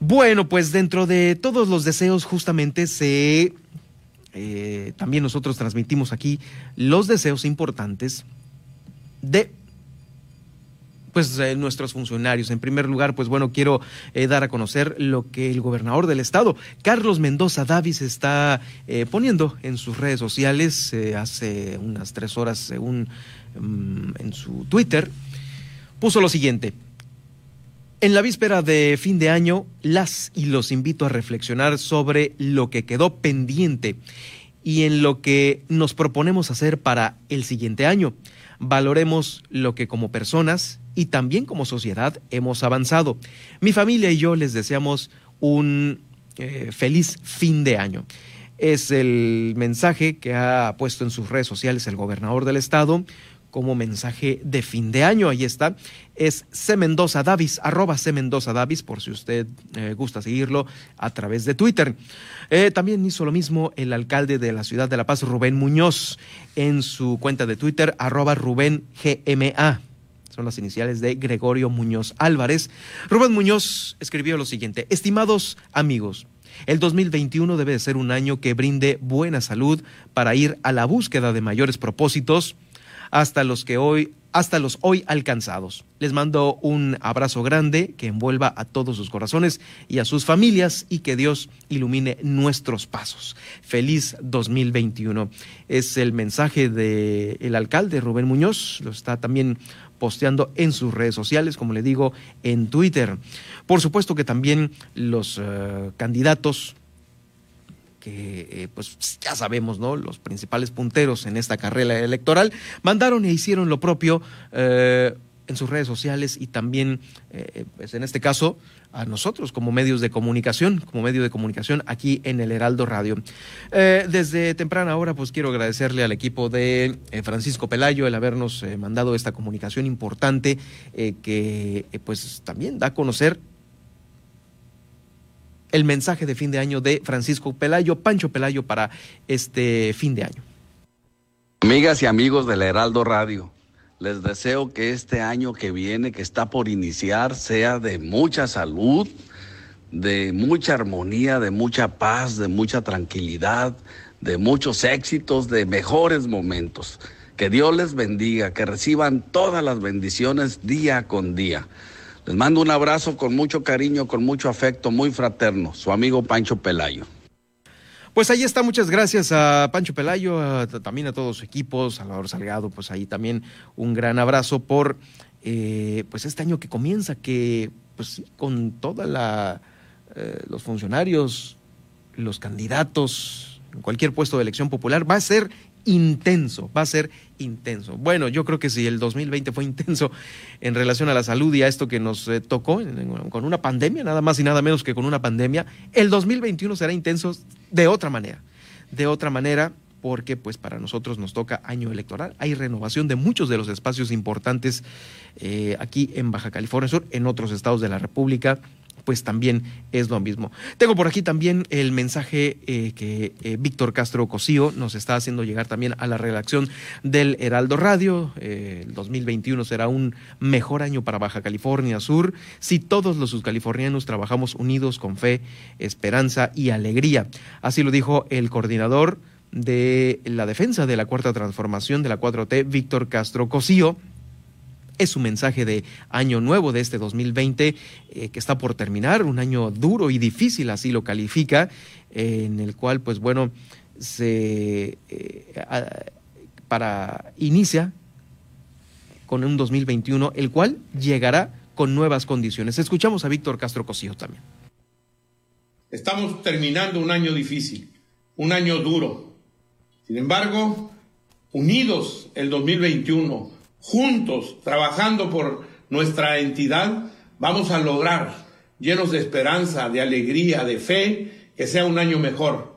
Bueno, pues dentro de todos los deseos justamente se... Eh, también nosotros transmitimos aquí los deseos importantes de pues eh, nuestros funcionarios. En primer lugar, pues bueno, quiero eh, dar a conocer lo que el gobernador del estado, Carlos Mendoza Davis, está poniendo en sus redes sociales hace unas tres horas, según mm, en su Twitter, puso lo siguiente. En la víspera de fin de año, las y los invito a reflexionar sobre lo que quedó pendiente y en lo que nos proponemos hacer para el siguiente año. Valoremos lo que como personas y también como sociedad hemos avanzado. Mi familia y yo les deseamos un eh, feliz fin de año. Es el mensaje que ha puesto en sus redes sociales el gobernador del estado como mensaje de fin de año. Ahí está. Es C. Mendoza Davis, arroba C. Mendoza Davis, por si usted eh, gusta seguirlo a través de Twitter. Eh, también hizo lo mismo el alcalde de la ciudad de La Paz, Rubén Muñoz, en su cuenta de Twitter, arroba Rubén GMA son las iniciales de Gregorio Muñoz Álvarez. Rubén Muñoz escribió lo siguiente, estimados amigos, el 2021 debe ser un año que brinde buena salud para ir a la búsqueda de mayores propósitos hasta los que hoy hasta los hoy alcanzados. Les mando un abrazo grande que envuelva a todos sus corazones y a sus familias y que Dios ilumine nuestros pasos. Feliz 2021. Es el mensaje del alcalde Rubén Muñoz, lo está también posteando en sus redes sociales, como le digo, en Twitter. Por supuesto que también los eh, candidatos eh, pues ya sabemos, ¿no? Los principales punteros en esta carrera electoral mandaron e hicieron lo propio eh, en sus redes sociales y también, pues en este caso, a nosotros como medios de comunicación, como medio de comunicación aquí en el Heraldo Radio. Eh, desde temprana hora, pues quiero agradecerle al equipo de eh, Francisco Pelayo el habernos eh, mandado esta comunicación importante que pues también da a conocer el mensaje de fin de año de Francisco Pelayo, Pancho Pelayo para este fin de año. Amigas y amigos del Heraldo Radio. Les deseo que este año que viene, que está por iniciar, sea de mucha salud, de mucha armonía, de mucha paz, de mucha tranquilidad, de muchos éxitos, de mejores momentos. Que Dios les bendiga, que reciban todas las bendiciones día con día. Les mando un abrazo con mucho cariño, con mucho afecto, muy fraterno. Su amigo Pancho Pelayo. Pues ahí está, muchas gracias a Pancho Pelayo, también a todos sus equipos, Salvador Salgado, pues ahí también un gran abrazo por eh, pues este año que comienza, que pues con toda eh, los funcionarios, los candidatos, en cualquier puesto de elección popular, va a ser intenso, va a ser intenso. Bueno, yo creo que si el 2020 fue intenso en relación a la salud y a esto que nos eh, tocó con una pandemia, nada más y nada menos que con una pandemia, el 2021 será intenso de otra manera, de otra manera porque pues para nosotros nos toca año electoral. Hay renovación de muchos de los espacios importantes eh, aquí en Baja California Sur, en otros estados de la República pues también es lo mismo. Tengo por aquí también el mensaje eh, que eh, Víctor Castro Cosío nos está haciendo llegar también a la redacción del Heraldo Radio. Eh, el 2021 será un mejor año para Baja California Sur si todos los subcalifornianos trabajamos unidos con fe, esperanza y alegría. Así lo dijo el coordinador de la defensa de la cuarta transformación de la 4T, Víctor Castro Cosío es un mensaje de año nuevo de este 2020 eh, que está por terminar, un año duro y difícil, así lo califica, en el cual, pues bueno, se eh, para inicia con un 2021, el cual llegará con nuevas condiciones. Escuchamos a Víctor Castro Cosío también. Estamos terminando un año difícil, un año duro. Sin embargo, unidos el 2021 juntos, trabajando por nuestra entidad, vamos a lograr, llenos de esperanza, de alegría, de fe, que sea un año mejor